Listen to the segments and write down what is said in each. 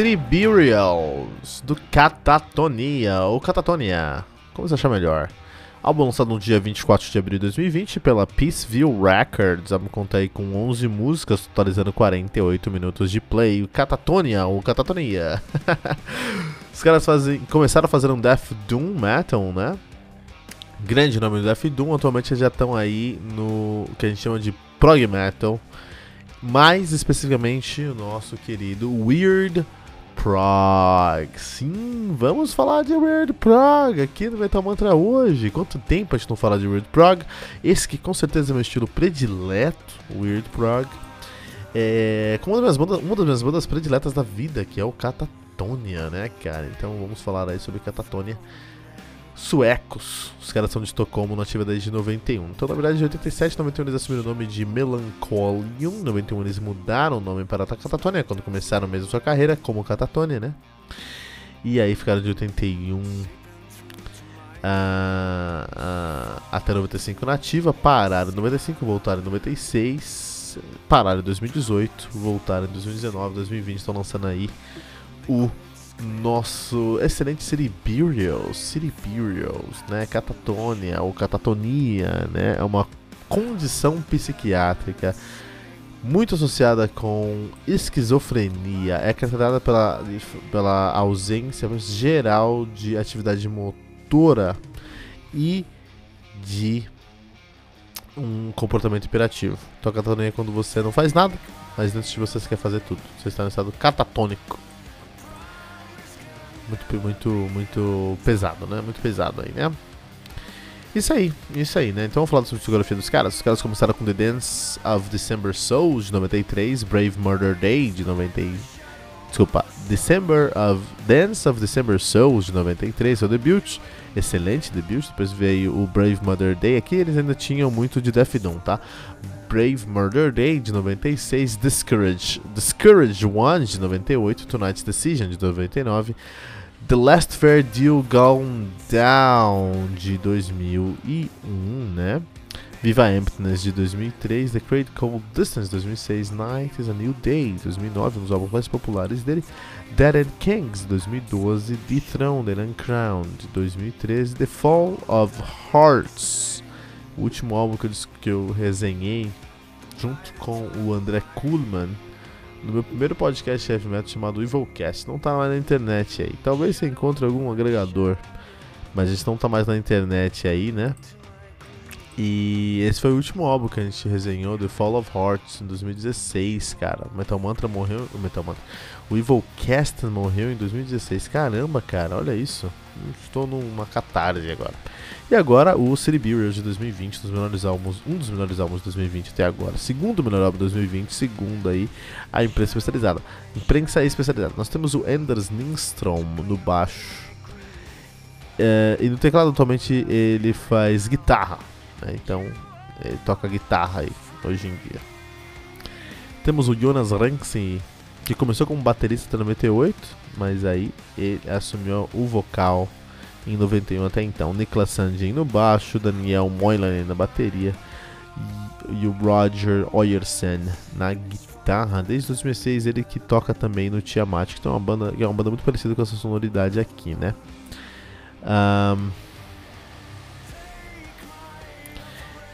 City Burials, do Catatonia, ou Catatonia, como você achar melhor. Álbum lançado no dia 24 de abril de 2020 pela Peaceville Records. Álbum conta aí com 11 músicas, totalizando 48 minutos de play. Catatonia, ou Catatonia. Os caras fazem, começaram a fazer um Death Doom Metal, né? Grande nome do Death Doom, atualmente já estão aí no que a gente chama de Prog Metal. Mais especificamente o nosso querido Weird Prog. Sim, vamos falar de Weird Prog aqui no Metal Mantra hoje. Quanto tempo a gente não fala de Weird Prog? Esse que com certeza é meu estilo predileto, Weird Prog. É, com uma das, minhas bandas, uma das minhas bandas prediletas da vida, que é o Catatonia, né, cara? Então vamos falar aí sobre Catatonia suecos. Os caras são de Estocolmo, nativa desde 91. Então, na verdade, em 87 91 eles assumiram o nome de Melancholium. Em 91 eles mudaram o nome para Catatonia, quando começaram mesmo sua carreira como Catatonia, né? E aí ficaram de 81 uh, uh, até 95 nativa, pararam em 95, voltaram em 96, pararam em 2018, voltaram em 2019, 2020, estão lançando aí o nosso excelente City Burials, City Burials, né, catatonia ou catatonia, né, é uma condição psiquiátrica muito associada com esquizofrenia, é caracterizada pela, pela ausência geral de atividade motora e de um comportamento imperativo. Então a catatonia é quando você não faz nada, mas antes de você, você quer fazer tudo. Você está no estado catatônico muito, muito, muito pesado, né? Muito pesado aí, né? Isso aí, isso aí, né? Então vamos falar da discografia dos caras. Os caras começaram com The Dance of December Souls de 93, Brave Murder Day de 90. Desculpa, December of Dance of December Souls de 93, seu debut. Excelente debut. Depois veio o Brave Murder Day. Aqui eles ainda tinham muito de Death Doom, tá? Brave Murder Day de 96, Discourage, Discourage One de 98, Tonight's Decision de 99. The Last Fair Deal Gone Down de 2001, né? Viva Emptiness de 2003, The Great Cold Distance de 2006, Night is a New Day de 2009, um dos álbuns mais populares dele, Dead and Kings de 2012, Dethroned and Uncrowned de 2013, The Fall of Hearts, o último álbum que eu, que eu resenhei junto com o André Kuhlman no meu primeiro podcast heavy metal chamado Evilcast. Não tá mais na internet aí. Talvez você encontre algum agregador, mas gente não tá mais na internet aí, né? E esse foi o último álbum que a gente resenhou, The Fall of Hearts, em 2016, cara. O Metal Mantra morreu. O Metal Mantra. O Evilcast morreu em 2016. Caramba, cara, olha isso. Estou numa catarse agora. E agora o City Burials de 2020, um dos melhores álbuns, um dos melhores álbuns de 2020 até agora. Segundo melhor álbum de 2020, segundo aí a imprensa especializada. Imprensa especializada. Nós temos o Anders Lindstrom no baixo. É, e no teclado atualmente ele faz guitarra. Né? Então ele toca guitarra aí hoje em dia. Temos o Jonas Ranksi, que começou como baterista até 98, mas aí ele assumiu o vocal em 91 até então. Niklas Sandin no baixo, Daniel Moylan na bateria e o Roger Oyersen na guitarra. Desde 2006 ele que toca também no Tiamat, que é uma banda, é uma banda muito parecida com essa sonoridade aqui, né? Um,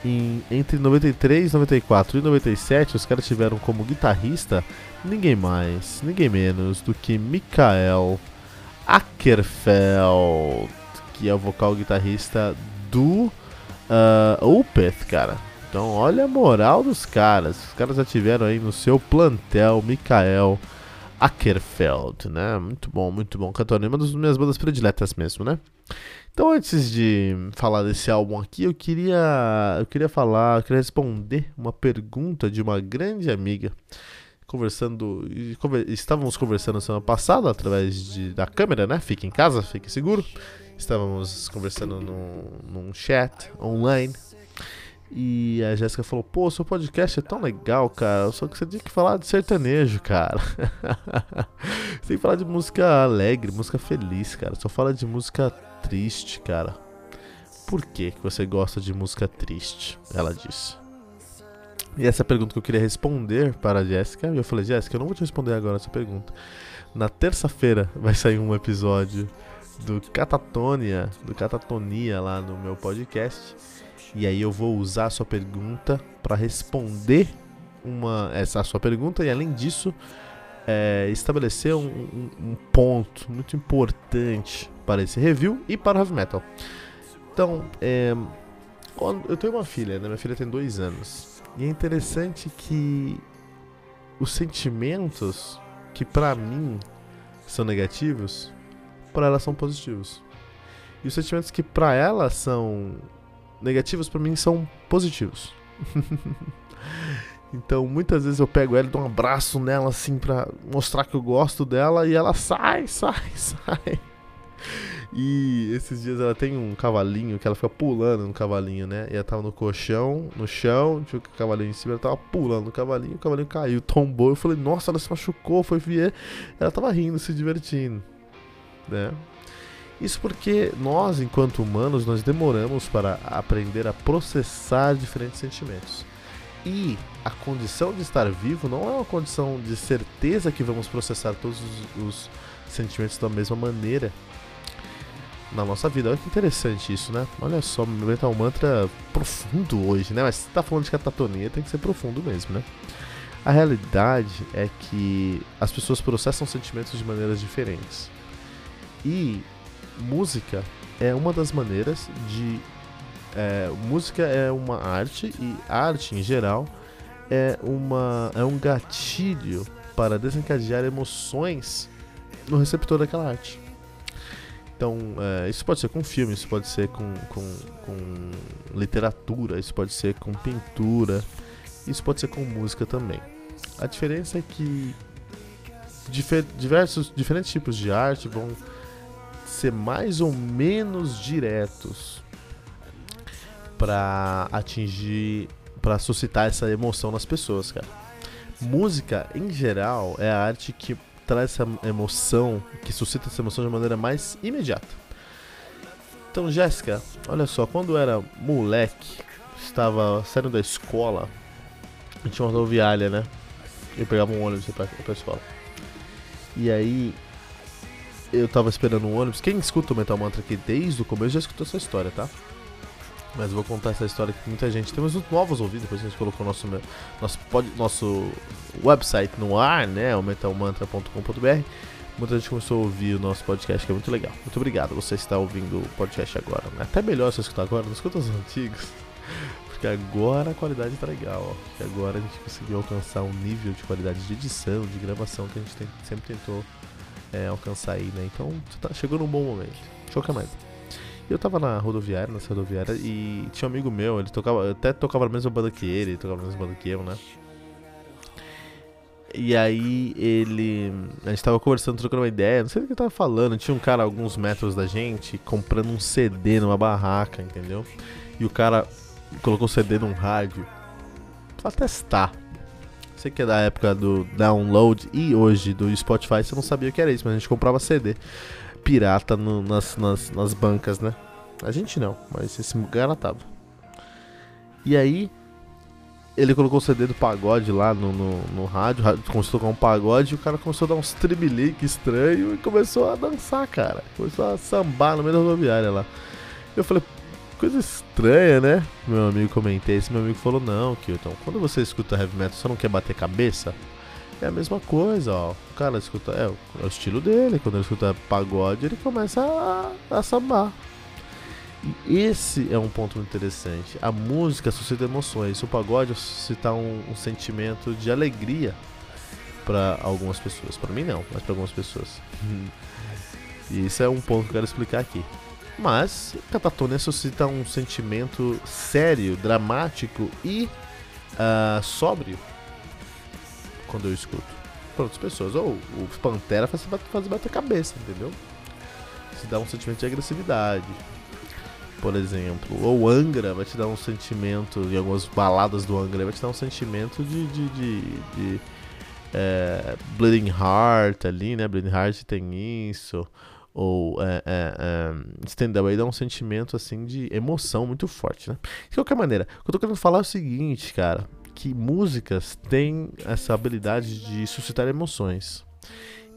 em, entre 93, 94 e 97, os caras tiveram como guitarrista ninguém mais, ninguém menos do que Mikael Ackerfeld, que é o vocal guitarrista do uh, Opeth, cara. Então, olha a moral dos caras. Os caras já tiveram aí no seu plantel Mikael Ackerfeld, né? Muito bom, muito bom. Cantor, uma das minhas bandas prediletas mesmo, né? Então, antes de falar desse álbum aqui, eu queria, eu queria falar, eu queria responder uma pergunta de uma grande amiga conversando. Conver, estávamos conversando semana passada através de, da câmera, né? Fique em casa, fique seguro. Estávamos conversando num, num chat online. E a Jéssica falou: Pô, seu podcast é tão legal, cara. Só que você tem que falar de sertanejo, cara. você tem que falar de música alegre, música feliz, cara. Só fala de música triste, cara. Por que, que você gosta de música triste? Ela disse. E essa pergunta que eu queria responder para a Jéssica, eu falei, Jéssica, eu não vou te responder agora essa pergunta. Na terça-feira vai sair um episódio do Catatonia, do Catatonia lá no meu podcast. E aí eu vou usar a sua pergunta para responder uma essa sua pergunta e além disso é, estabelecer um, um, um, ponto muito importante para esse review e para o heavy metal. Então, é, eu tenho uma filha, né? minha filha tem dois anos. E é interessante que os sentimentos que para mim são negativos, para ela são positivos. E os sentimentos que para ela são negativos, para mim são positivos. então, muitas vezes eu pego ela e dou um abraço nela assim para mostrar que eu gosto dela e ela sai, sai, sai. E esses dias ela tem um cavalinho que ela fica pulando no cavalinho, né? E ela tava no colchão, no chão, tinha o cavalinho em cima, ela tava pulando no cavalinho, o cavalinho caiu, tombou. Eu falei, nossa, ela se machucou, foi ver. Ela tava rindo, se divertindo, né? Isso porque nós, enquanto humanos, nós demoramos para aprender a processar diferentes sentimentos. E a condição de estar vivo não é uma condição de certeza que vamos processar todos os, os sentimentos da mesma maneira na nossa vida. Olha que interessante isso, né? Olha só, Metal Mantra profundo hoje, né? Mas se tá falando de catatonia, tem que ser profundo mesmo, né? A realidade é que as pessoas processam sentimentos de maneiras diferentes. E música é uma das maneiras de. É, música é uma arte e arte em geral é, uma, é um gatilho para desencadear emoções no receptor daquela arte. Então, é, isso pode ser com filme, isso pode ser com, com, com literatura, isso pode ser com pintura, isso pode ser com música também. A diferença é que difer diversos, diferentes tipos de arte vão ser mais ou menos diretos para atingir, para suscitar essa emoção nas pessoas, cara. Música, em geral, é a arte que traz essa emoção, que suscita essa emoção de maneira mais imediata. Então, Jéssica, olha só, quando eu era moleque, estava saindo da escola, a gente tinha uma rodoviária, né? Eu pegava um ônibus pra, pra escola. E aí, eu tava esperando um ônibus. Quem escuta o Metal Mantra aqui desde o começo já escutou essa história, tá? Mas vou contar essa história que muita gente. Temos novos ouvidos, depois a gente colocou nosso, nosso, pod, nosso website no ar, né? O metalmantra.com.br. Muita gente começou a ouvir o nosso podcast, que é muito legal. Muito obrigado você está ouvindo o podcast agora. Né? Até melhor você escutar agora, não escuta os antigos. Porque agora a qualidade está legal, ó. Porque agora a gente conseguiu alcançar um nível de qualidade de edição, de gravação que a gente tem, sempre tentou é, alcançar aí, né? Então tá, chegou num bom momento. Choca mais. Eu tava na rodoviária, nessa rodoviária, e tinha um amigo meu, ele tocava, até tocava na mesma banda que ele, tocava na mesma banda que eu, né? E aí ele. A gente tava conversando, trocando uma ideia, não sei do que tava falando. Tinha um cara alguns metros da gente comprando um CD numa barraca, entendeu? E o cara colocou o CD num rádio pra testar. Sei que é da época do download e hoje do Spotify você não sabia o que era isso, mas a gente comprava CD pirata no, nas, nas, nas bancas, né? A gente não, mas esse cara tava. E aí, ele colocou o CD do pagode lá no, no, no rádio, começou a tocar um pagode e o cara começou a dar uns tremelique estranho e começou a dançar, cara. Começou a sambar no meio da rodoviária lá. Eu falei, coisa estranha, né? Meu amigo comentei, esse meu amigo falou, não, Kilton, quando você escuta heavy metal, você não quer bater cabeça? É a mesma coisa, ó. O cara escuta. É, é o estilo dele. Quando ele escuta pagode, ele começa a, a sambar. E esse é um ponto interessante. A música suscita emoções. O pagode suscita um, um sentimento de alegria para algumas pessoas. Para mim não, mas para algumas pessoas. e isso é um ponto que eu quero explicar aqui. Mas Catatonia suscita um sentimento sério, dramático e uh, sóbrio quando eu escuto. Para outras pessoas. Ou o Pantera faz, faz bater cabeça, entendeu? Se dá um sentimento de agressividade. Por exemplo. Ou Angra vai te dar um sentimento. Em algumas baladas do Angra vai te dar um sentimento de. de, de, de é, Bleeding Heart ali, né? Bleeding Heart tem isso ou é, é, é, Stand Away dá um sentimento assim de emoção muito forte, né? De qualquer maneira, o que eu tô querendo falar é o seguinte, cara, que músicas têm essa habilidade de suscitar emoções.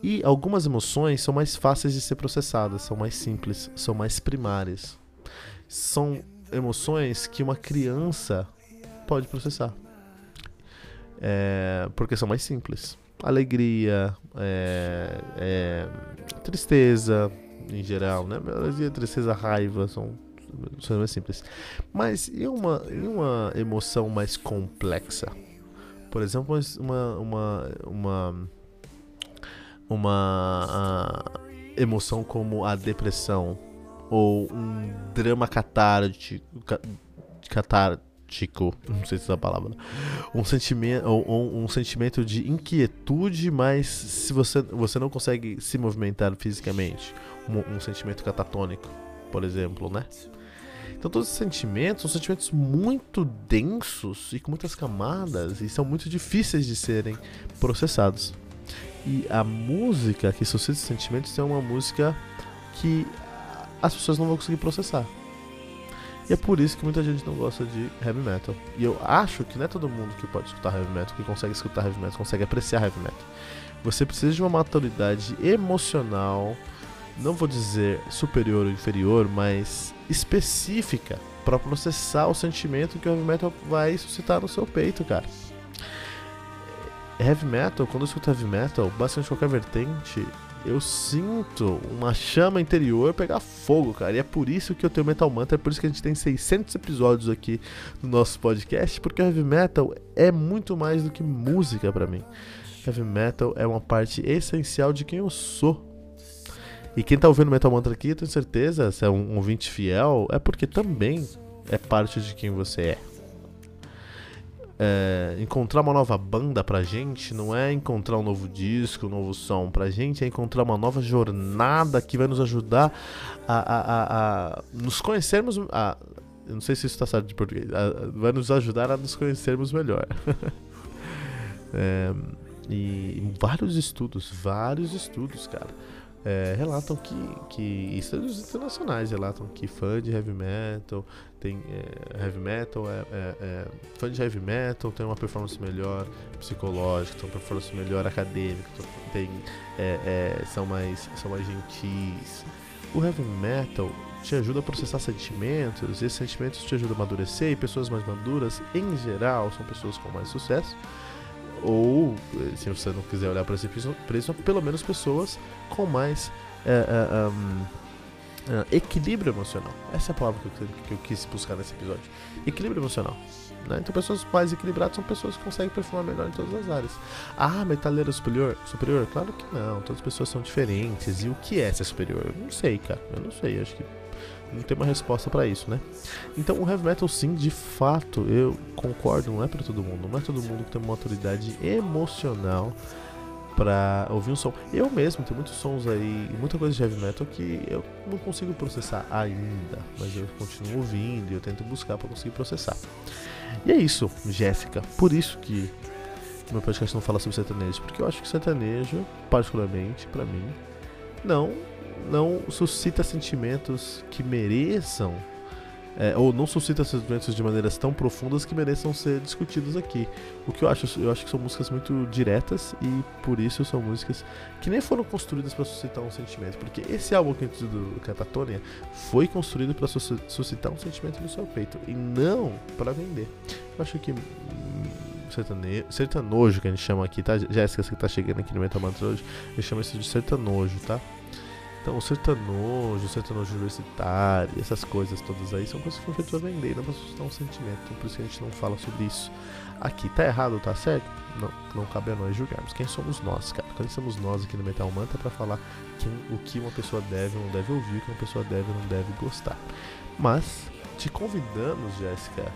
E algumas emoções são mais fáceis de ser processadas, são mais simples, são mais primárias. São emoções que uma criança pode processar. É, porque são mais simples alegria, é, é, tristeza em geral, né? Alegria, tristeza, raiva são, são mais simples. Mas e uma, e uma emoção mais complexa? Por exemplo, uma, uma, uma, uma emoção como a depressão ou um drama catártico, catar, Tico, não sei se é a palavra, um sentimento, um, um, sentimento de inquietude, mas se você, você não consegue se movimentar fisicamente, um, um sentimento catatônico, por exemplo, né? Então todos esses sentimentos são sentimentos muito densos e com muitas camadas e são muito difíceis de serem processados. E a música que suscita esses sentimentos é uma música que as pessoas não vão conseguir processar. E é por isso que muita gente não gosta de heavy metal. E eu acho que não é todo mundo que pode escutar heavy metal, que consegue escutar heavy metal, consegue apreciar heavy metal. Você precisa de uma maturidade emocional, não vou dizer superior ou inferior, mas específica para processar o sentimento que o heavy metal vai suscitar no seu peito, cara. Heavy metal, quando eu escuto heavy metal, basicamente qualquer vertente, eu sinto uma chama interior pegar fogo, cara. E é por isso que eu tenho Metal Mantra, é por isso que a gente tem 600 episódios aqui no nosso podcast, porque heavy metal é muito mais do que música para mim. Heavy metal é uma parte essencial de quem eu sou. E quem tá ouvindo Metal Mantra aqui, tenho certeza, se é um ouvinte fiel, é porque também é parte de quem você é é, encontrar uma nova banda pra gente não é encontrar um novo disco, um novo som. Pra gente é encontrar uma nova jornada que vai nos ajudar a, a, a, a nos conhecermos. A, eu não sei se isso está certo de português. vai nos ajudar a nos conhecermos melhor. é, e vários estudos, vários estudos, cara é, relatam que, que estudos internacionais relatam que fã de heavy metal tem é, heavy metal é, é, é, fã de heavy metal tem uma performance melhor psicológica tem uma performance melhor acadêmica tem é, são mais são mais gentis. O heavy metal te ajuda a processar sentimentos esses sentimentos te ajudam a amadurecer e pessoas mais maduras em geral são pessoas com mais sucesso ou, se você não quiser olhar para esse prisma, pelo menos pessoas com mais é, é, um, é, equilíbrio emocional. Essa é a palavra que eu, que eu, quis buscar nesse episódio. Equilíbrio emocional. Né? Então, pessoas mais equilibradas são pessoas que conseguem performar melhor em todas as áreas. Ah, metaleiro superior? Superior? Claro que não. Todas as pessoas são diferentes. E o que é ser superior? Eu não sei, cara. Eu não sei. Acho que não tem uma resposta para isso, né? Então o heavy metal sim, de fato, eu concordo, não é para todo mundo, não é todo mundo que tem uma autoridade emocional para ouvir um som. Eu mesmo tenho muitos sons aí, muita coisa de heavy metal que eu não consigo processar ainda, mas eu continuo ouvindo e eu tento buscar para conseguir processar. E é isso, Jéssica. Por isso que meu podcast não fala sobre sertanejo, porque eu acho que sertanejo, particularmente para mim, não não suscita sentimentos que mereçam é, ou não suscita sentimentos de maneiras tão profundas que mereçam ser discutidos aqui. O que eu acho, eu acho que são músicas muito diretas e por isso são músicas que nem foram construídas para suscitar um sentimento, porque esse álbum que do Catatônia foi construído para suscitar um sentimento no seu peito e não para vender. Eu acho que hum, sertane... sertanojo que a gente chama aqui, tá? Jéssica, que tá chegando aqui no Metal Mantra hoje, eu chamo isso de sertanojo, tá? Então, o sertanojo, o sertanojo universitário, essas coisas todas aí são coisas que foram feitas pra vender, não pra suscitar um sentimento. Por isso que a gente não fala sobre isso aqui. Tá errado, tá certo? Não, não cabe a nós julgarmos. Quem somos nós, cara? Quem somos nós aqui no Metal Manta para falar quem, o que uma pessoa deve ou não deve ouvir, o que uma pessoa deve ou não deve gostar. Mas, te convidamos, Jéssica,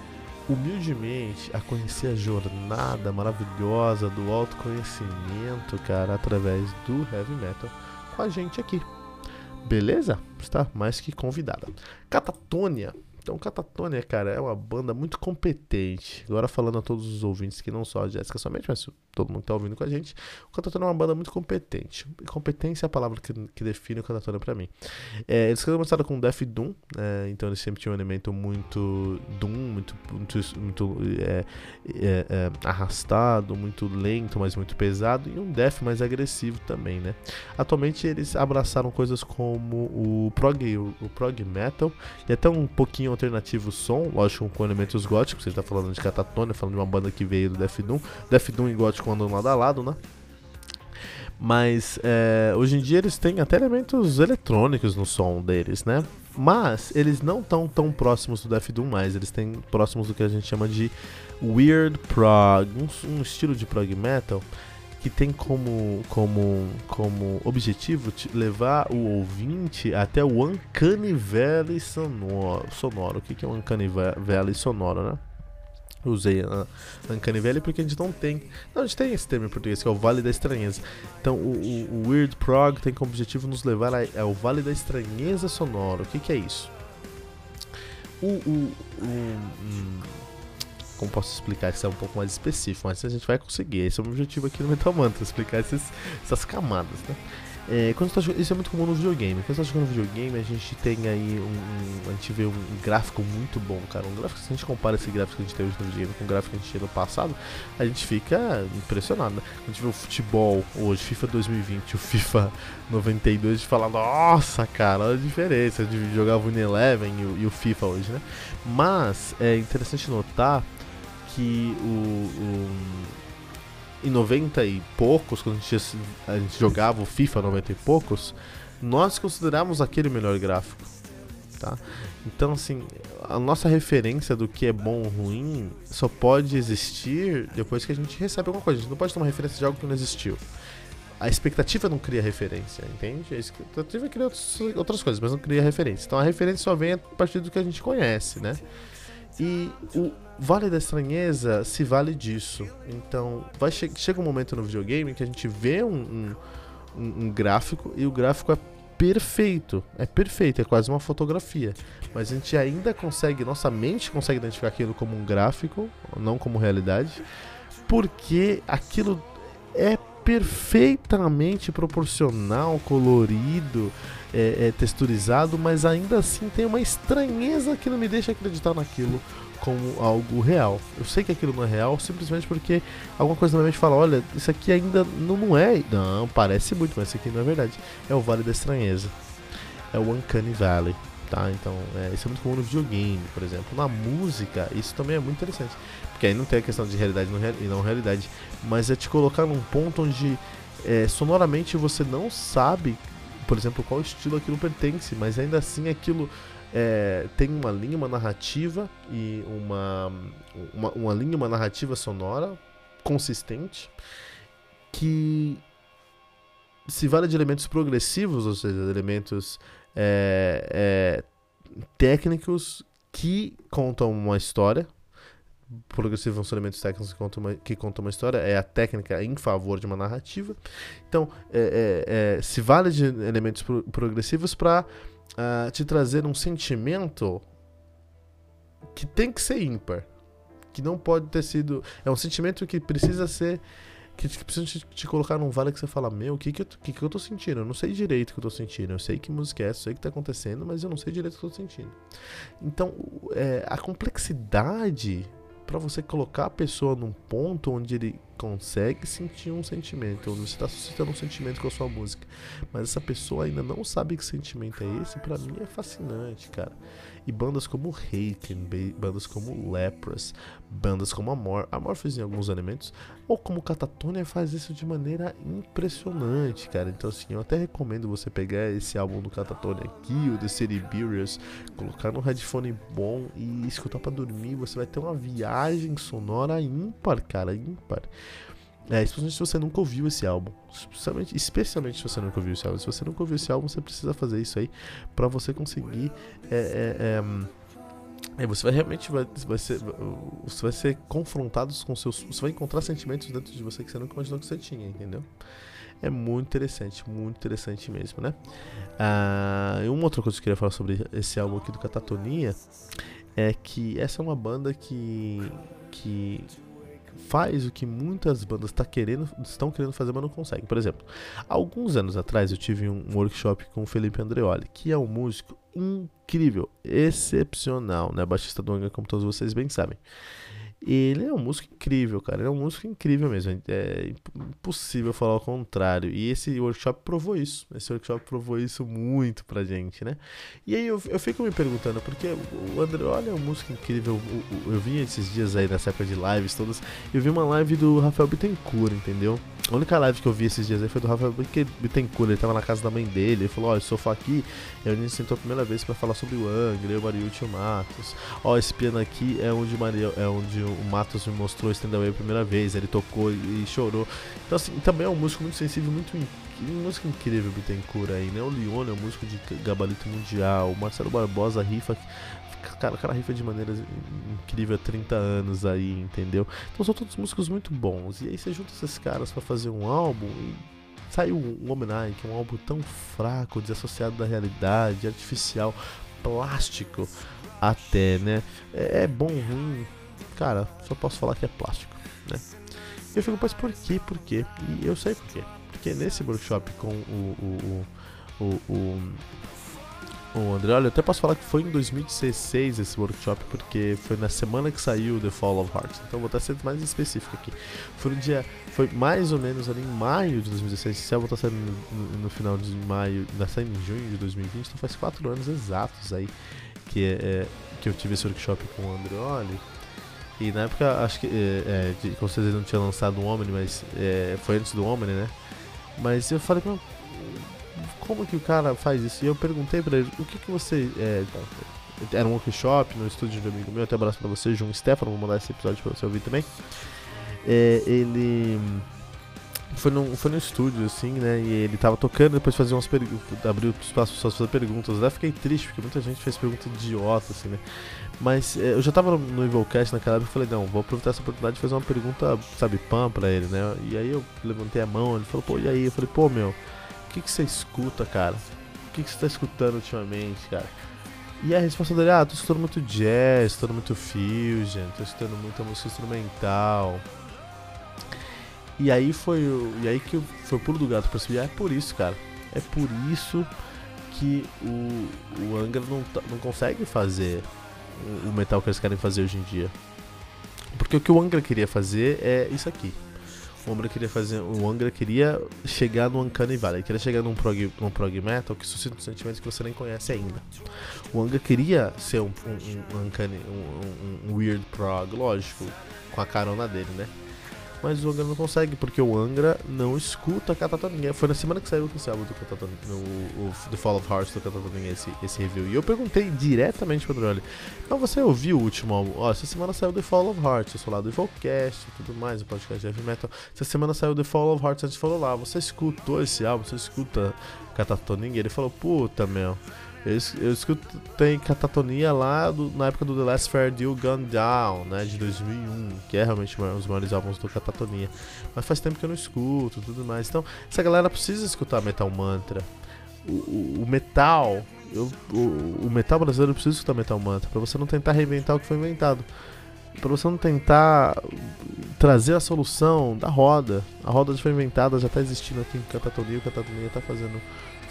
humildemente a conhecer a jornada maravilhosa do autoconhecimento, cara, através do heavy metal com a gente aqui. Beleza? Está mais que convidada. Catatônia então, Catatonia, cara, é uma banda muito competente. Agora falando a todos os ouvintes que não só a Jéssica somente, mas todo mundo que tá ouvindo com a gente, o Catatonia é uma banda muito competente. Competência é a palavra que, que define o Catatonia para mim. É, eles começaram com Death Doom, é, então eles sempre tinham um elemento muito Doom, muito, muito, muito é, é, é, arrastado, muito lento, mas muito pesado, e um Death mais agressivo também, né? Atualmente eles abraçaram coisas como o prog, o, o prog metal, e até um pouquinho alternativo som, lógico com elementos góticos, você está falando de Catatonia, falando de uma banda que veio do Death Doom, Death Doom e gótico andam lado a lado, né? Mas é, hoje em dia eles têm até elementos eletrônicos no som deles, né? Mas eles não estão tão próximos do Death Doom mais, eles têm próximos do que a gente chama de Weird Prog, um, um estilo de prog metal que tem como, como, como objetivo levar o ouvinte até o Uncanny Valley sonoro. sonoro. O que, que é o Uncanny Valley sonoro, né? Usei a Uncanny Valley porque a gente não tem. Não, a gente tem esse termo em português, que é o Vale da Estranheza. Então, o, o, o Weird Prog tem como objetivo nos levar ao Vale da Estranheza sonoro. O que, que é isso? O, o, o, um, como posso explicar isso é um pouco mais específico, mas a gente vai conseguir. Esse é o objetivo aqui no Metal Mantra, explicar esses, essas camadas, né? É, quando tá isso é muito comum no videogame. Quando você tá jogando videogame, a gente tem aí um, um, A gente vê um gráfico muito bom, cara. Um gráfico, se a gente compara esse gráfico que a gente tem hoje no videogame com o gráfico que a gente tinha no passado, a gente fica impressionado, né? Quando a gente vê o futebol hoje, FIFA 2020, o FIFA 92, a gente fala, nossa, cara, olha a diferença de jogar o Win Eleven e o, e o FIFA hoje, né? Mas é interessante notar que o, o, em 90 e poucos, quando a gente, a gente jogava o FIFA 90 e poucos, nós considerávamos aquele melhor gráfico. Tá? Então, assim, a nossa referência do que é bom ou ruim só pode existir depois que a gente recebe alguma coisa. A gente não pode ter uma referência de algo que não existiu. A expectativa não cria referência, entende? A expectativa cria outras coisas, mas não cria referência. Então a referência só vem a partir do que a gente conhece, né? E o Vale da Estranheza se vale disso. Então, vai che chega um momento no videogame que a gente vê um, um, um, gráfico e o gráfico é perfeito. É perfeito, é quase uma fotografia. Mas a gente ainda consegue, nossa mente consegue identificar aquilo como um gráfico, não como realidade, porque aquilo é perfeitamente proporcional, colorido, é, é, texturizado, mas ainda assim tem uma estranheza que não me deixa acreditar naquilo como algo real. Eu sei que aquilo não é real simplesmente porque alguma coisa na minha mente fala: olha, isso aqui ainda não, não é. Não, parece muito, mas isso aqui não é verdade. É o Vale da Estranheza. É o Uncanny Valley. Tá? Então, é, isso é muito comum no videogame, por exemplo. Na música, isso também é muito interessante. Porque aí não tem a questão de realidade e não realidade, mas é te colocar num ponto onde é, sonoramente você não sabe, por exemplo, qual estilo aquilo pertence, mas ainda assim aquilo é, tem uma linha, uma narrativa e uma, uma, uma linha, uma narrativa sonora consistente que se vale de elementos progressivos, ou seja, elementos é, é, técnicos que contam uma história. Progressivos são elementos técnicos que contam, uma, que contam uma história, é a técnica em favor de uma narrativa. Então, é, é, é se vale de elementos pro, progressivos para uh, te trazer um sentimento que tem que ser ímpar. Que não pode ter sido. É um sentimento que precisa ser. Que, precisa te, te, colocar num vale que você fala: Meu, o que que, eu, que que eu tô sentindo? Eu não sei direito o que eu tô sentindo. Eu sei que música é essa, eu sei o que tá acontecendo, mas eu não sei direito o que eu tô sentindo. Então, é, a complexidade para você colocar a pessoa num ponto onde ele consegue sentir um sentimento, você está suscitando um sentimento com a sua música, mas essa pessoa ainda não sabe que sentimento é esse, para mim é fascinante, cara. E bandas como Haken, bandas como Lepras, bandas como Amor, Amorphis em alguns elementos, ou como Catatonia faz isso de maneira impressionante, cara. Então assim, eu até recomendo você pegar esse álbum do Catatonia aqui, o The City Burials, colocar no headphone bom e escutar para dormir, você vai ter uma viagem sonora ímpar, cara, ímpar. É, especialmente se você nunca ouviu esse álbum. Especialmente, especialmente se você nunca ouviu esse álbum. Se você nunca ouviu esse álbum, você precisa fazer isso aí para você conseguir é, é, é, Aí você vai realmente vai, vai ser, você vai ser confrontado com seus, você vai encontrar sentimentos dentro de você que você nunca imaginou que você tinha, entendeu? É muito interessante, muito interessante mesmo, né? Ah, e uma outra coisa que eu queria falar sobre esse álbum aqui do Catatonia é que essa é uma banda que que faz o que muitas bandas tá querendo, estão querendo fazer, mas não conseguem. Por exemplo, alguns anos atrás eu tive um workshop com o Felipe Andreoli, que é um músico incrível, excepcional, né? Baixista do Anga, como todos vocês bem sabem. Ele é um músico incrível, cara. Ele é um músico incrível mesmo. É impossível falar o contrário. E esse workshop provou isso. Esse workshop provou isso muito pra gente, né? E aí eu, eu fico me perguntando, porque o André, olha, é um músico incrível. Eu, eu, eu vi esses dias aí nessa época de lives todas. Eu vi uma live do Rafael Bittencourt, entendeu? A única live que eu vi esses dias aí foi do Rafael Bittencourt. Ele tava na casa da mãe dele. Ele falou: Ó, oh, sofá aqui. E a gente sentou a primeira vez para falar sobre o Angra, o Mariucci e o Matos. Ó, oh, esse piano aqui é onde, Maria, é onde o Matos me mostrou o stand a primeira vez. Ele tocou e, chorou. Então, assim, também é um músico muito sensível, muito um músico incrível Bittencourt aí, né? O Leone é um músico de gabarito mundial. O Marcelo Barbosa rifa cara, o cara rifa de maneira incrível há 30 anos aí, entendeu? Então são todos músicos muito bons. E aí você junta esses caras para fazer um álbum e saiu um Homenagem, que é um álbum tão fraco, desassociado da realidade, artificial, plástico até, né? É, é bom, ruim, cara, só posso falar que é plástico, né? E eu fico, mas por quê? Por quê? E eu sei por quê. Porque nesse workshop com o, o, o, o o André, olha, eu até posso falar que foi em 2016 esse workshop, porque foi na semana que saiu The Fall of Hearts. Então vou estar sendo mais específico aqui. Foi no dia. Foi mais ou menos ali em maio de 2016. Se eu vou estar saindo no, no, final de maio, na saindo em junho de 2020, então faz quatro anos exatos aí que, é, que eu tive esse workshop com o Andreoli. E na época, acho que. É, é, com certeza não tinha lançado o Omni, mas é, foi antes do Omni, né? Mas eu falei, como que o cara faz isso? E eu perguntei pra ele, o que que você... É, era um workshop no estúdio de um amigo meu, até abraço pra você, João Stefano, vou mandar esse episódio pra você ouvir também. É, ele foi no, foi no estúdio, assim, né? E ele tava tocando, depois fazia umas perguntas, abriu espaço para pessoas fazer perguntas. Daí fiquei triste, porque muita gente fez perguntas idiota, assim, né? Mas é, eu já tava no, Evilcast naquela época e falei, não, vou aproveitar essa oportunidade de fazer uma pergunta, sabe, pan pra ele, né? E aí eu levantei a mão, ele falou, pô, e aí? Eu falei, pô, meu, que, que você escuta, cara? O que, que você tá escutando ultimamente, cara? E a resposta dele, ah, tô escutando muito jazz, escutando muito fusion, tô escutando muita música instrumental. E aí foi e aí que foi o pulo do gato, percebi, ah, é por isso, cara. É por isso que o, o Angra não, tá, não consegue fazer o, metal que eles querem fazer hoje em dia. Porque o que o Angra queria fazer é isso aqui. O Angra queria fazer. O Angra queria chegar no Uncanny Valley. Queria chegar num prog, num prog metal que suscita sentimentos que você nem conhece ainda. O Angra queria ser um, um, um Uncanny, um, um, weird prog, lógico, com a carona dele, né? Mas o Angra não consegue, porque o Angra não escuta Catatoninha. Foi na semana que saiu esse álbum do Catatoninha, o, o, The Fall of Hearts do Catatoninha, esse, esse review. E eu perguntei diretamente pro André, então você ouviu o último álbum? Ó, essa semana saiu The Fall of Hearts, eu sou lá do Evilcast e tudo mais, o podcast de Heavy Metal. Essa semana saiu The Fall of Hearts, a gente falou lá, você escutou esse álbum, você escuta Catatoninha? Ele falou, puta, meu... Eu, eu escutei Catatonia lá do, na época do The Last Fair Deal Gone Down, né, de 2001, que é realmente um dos maiores álbuns do Catatonia. Mas faz tempo que eu não escuto tudo mais. Então, essa galera precisa escutar Metal Mantra. O, o, o metal, eu, o, o, metal brasileiro precisa escutar Metal Mantra, para você não tentar reinventar o que foi inventado. Para você não tentar trazer a solução da roda. A roda já foi inventada, já está existindo aqui em Catatonia, o Catatonia está fazendo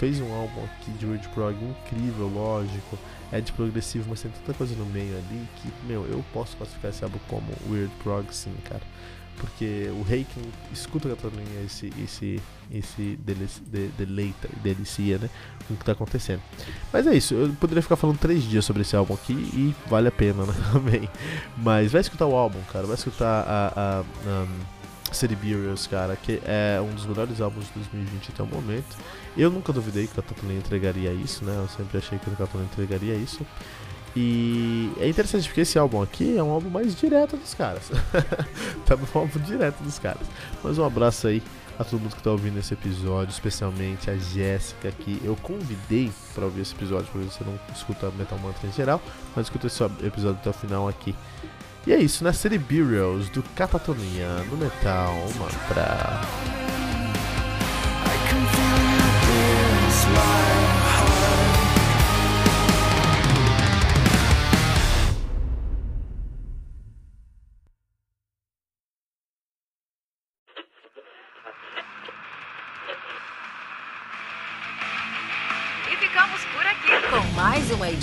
fez um álbum aqui de Weird Prog incrível, lógico. É de progressivo, mas tem tanta coisa no meio ali que, meu, eu posso classificar esse álbum como Weird Prog sim, cara. Porque o Reiken escuta também esse, esse, esse deleita, delicia, né? Com o que tá acontecendo. Mas é isso, eu poderia ficar falando três dias sobre esse álbum aqui e vale a pena, né? Também. Mas vai escutar o álbum, cara. Vai escutar a. a, a Burials, cara, que é um dos melhores álbuns de 2020 até o momento. Eu nunca duvidei que o Catatonia entregaria isso, né? Eu sempre achei que o Catatonia entregaria isso. E é interessante porque esse álbum aqui é um álbum mais direto dos caras. tá no álbum direto dos caras. Mas um abraço aí a todo mundo que está ouvindo esse episódio, especialmente a Jéssica, que eu convidei para ouvir esse episódio, porque você não escuta Metal Mantra em geral, mas escuta esse episódio até o final aqui. E é isso, na série Burials do Catatonia no Metal Mantra. uma